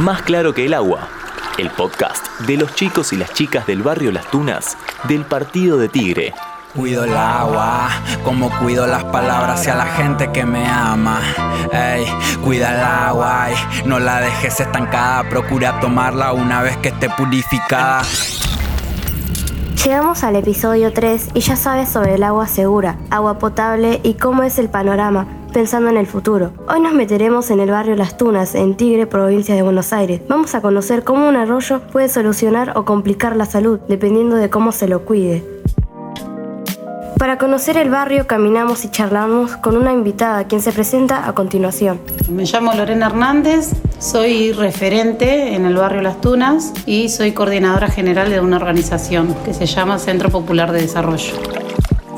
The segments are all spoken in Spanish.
Más claro que el agua, el podcast de los chicos y las chicas del barrio Las Tunas del Partido de Tigre. Cuido el agua, como cuido las palabras hacia la gente que me ama. Ey, cuida el agua, y no la dejes estancada, procura tomarla una vez que esté purificada. Llegamos al episodio 3 y ya sabes sobre el agua segura, agua potable y cómo es el panorama pensando en el futuro. Hoy nos meteremos en el barrio Las Tunas, en Tigre, provincia de Buenos Aires. Vamos a conocer cómo un arroyo puede solucionar o complicar la salud, dependiendo de cómo se lo cuide. Para conocer el barrio caminamos y charlamos con una invitada quien se presenta a continuación. Me llamo Lorena Hernández, soy referente en el barrio Las Tunas y soy coordinadora general de una organización que se llama Centro Popular de Desarrollo.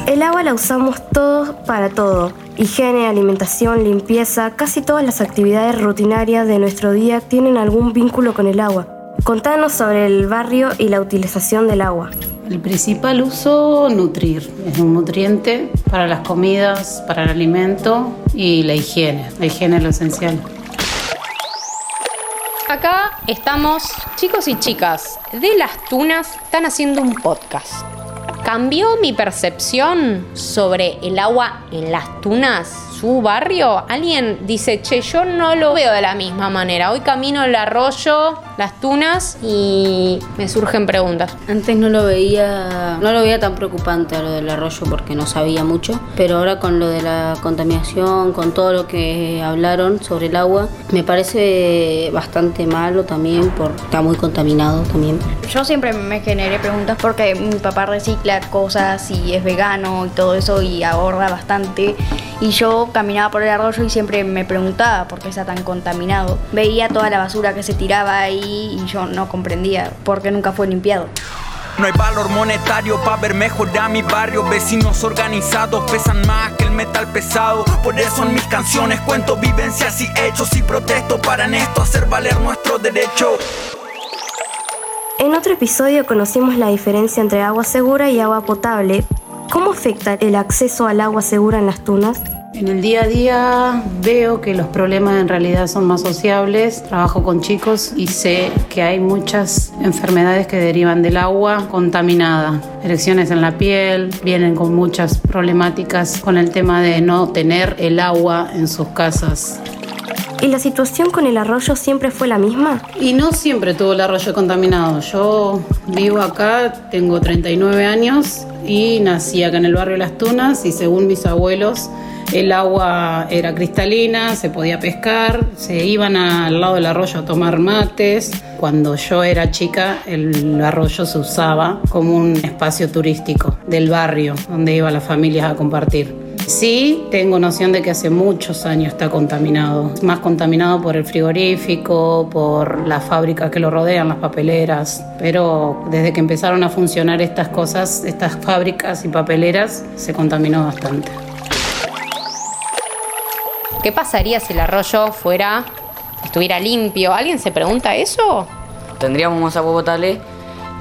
El agua la usamos todos para todo. Higiene, alimentación, limpieza, casi todas las actividades rutinarias de nuestro día tienen algún vínculo con el agua. Contanos sobre el barrio y la utilización del agua. El principal uso, nutrir. Es un nutriente para las comidas, para el alimento y la higiene. La higiene es lo esencial. Acá estamos, chicos y chicas, de las tunas, están haciendo un podcast. ¿Cambió mi percepción sobre el agua en las tunas? su barrio, alguien dice, che, yo no lo veo de la misma manera. Hoy camino el arroyo, las tunas y me surgen preguntas. Antes no lo veía, no lo veía tan preocupante a lo del arroyo porque no sabía mucho, pero ahora con lo de la contaminación, con todo lo que hablaron sobre el agua, me parece bastante malo también porque está muy contaminado también. Yo siempre me generé preguntas porque mi papá recicla cosas y es vegano y todo eso y ahorra bastante y yo caminaba por el arroyo y siempre me preguntaba por qué está tan contaminado. Veía toda la basura que se tiraba ahí y yo no comprendía por qué nunca fue limpiado. No hay valor monetario para ver mejor a mi barrio. Vecinos organizados pesan más que el metal pesado. Por eso en mis canciones cuento vivencias y hechos y protesto para en esto hacer valer nuestro derecho. En otro episodio conocimos la diferencia entre agua segura y agua potable, ¿Cómo afecta el acceso al agua segura en las tunas? En el día a día veo que los problemas en realidad son más sociables. Trabajo con chicos y sé que hay muchas enfermedades que derivan del agua contaminada. Erecciones en la piel, vienen con muchas problemáticas con el tema de no tener el agua en sus casas. ¿Y la situación con el arroyo siempre fue la misma? Y no siempre tuvo el arroyo contaminado. Yo vivo acá, tengo 39 años y nací acá en el barrio Las Tunas y según mis abuelos el agua era cristalina, se podía pescar, se iban al lado del arroyo a tomar mates. Cuando yo era chica, el arroyo se usaba como un espacio turístico del barrio donde iban las familias a compartir. Sí, tengo noción de que hace muchos años está contaminado, más contaminado por el frigorífico, por las fábricas que lo rodean, las papeleras, pero desde que empezaron a funcionar estas cosas, estas fábricas y papeleras, se contaminó bastante. ¿Qué pasaría si el arroyo fuera, estuviera limpio? ¿Alguien se pregunta eso? Tendríamos más agua potable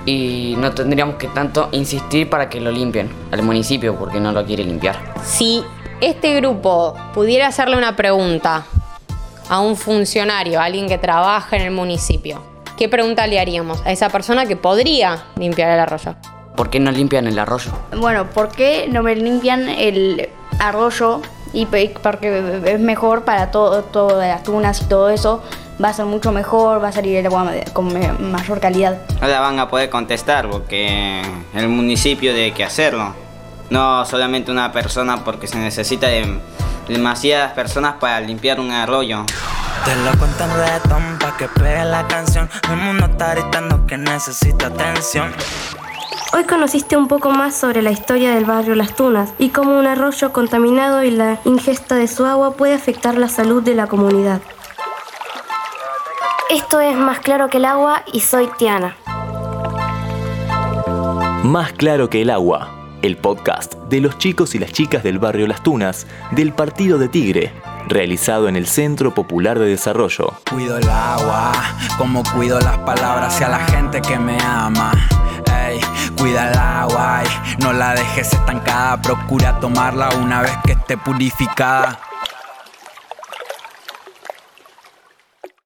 y no tendríamos que tanto insistir para que lo limpien al municipio porque no lo quiere limpiar. Si este grupo pudiera hacerle una pregunta a un funcionario, a alguien que trabaja en el municipio, ¿qué pregunta le haríamos a esa persona que podría limpiar el arroyo? ¿Por qué no limpian el arroyo? Bueno, ¿por qué no me limpian el arroyo y porque es mejor para todo, todas las tunas y todo eso, va a ser mucho mejor, va a salir el agua con mayor calidad. No la van a poder contestar porque el municipio debe que hacerlo. No solamente una persona porque se necesita de demasiadas personas para limpiar un arroyo. Te lo cuento en pa' que pegue la canción. El mundo está gritando que necesita atención. Hoy conociste un poco más sobre la historia del barrio Las Tunas y cómo un arroyo contaminado y la ingesta de su agua puede afectar la salud de la comunidad. Esto es Más Claro que el Agua y soy Tiana. Más Claro que el Agua, el podcast de los chicos y las chicas del barrio Las Tunas del Partido de Tigre, realizado en el Centro Popular de Desarrollo. Cuido el agua, como cuido las palabras hacia la gente que me ama cuida el agua no la dejes estancada. Procura tomarla una vez que esté purificada.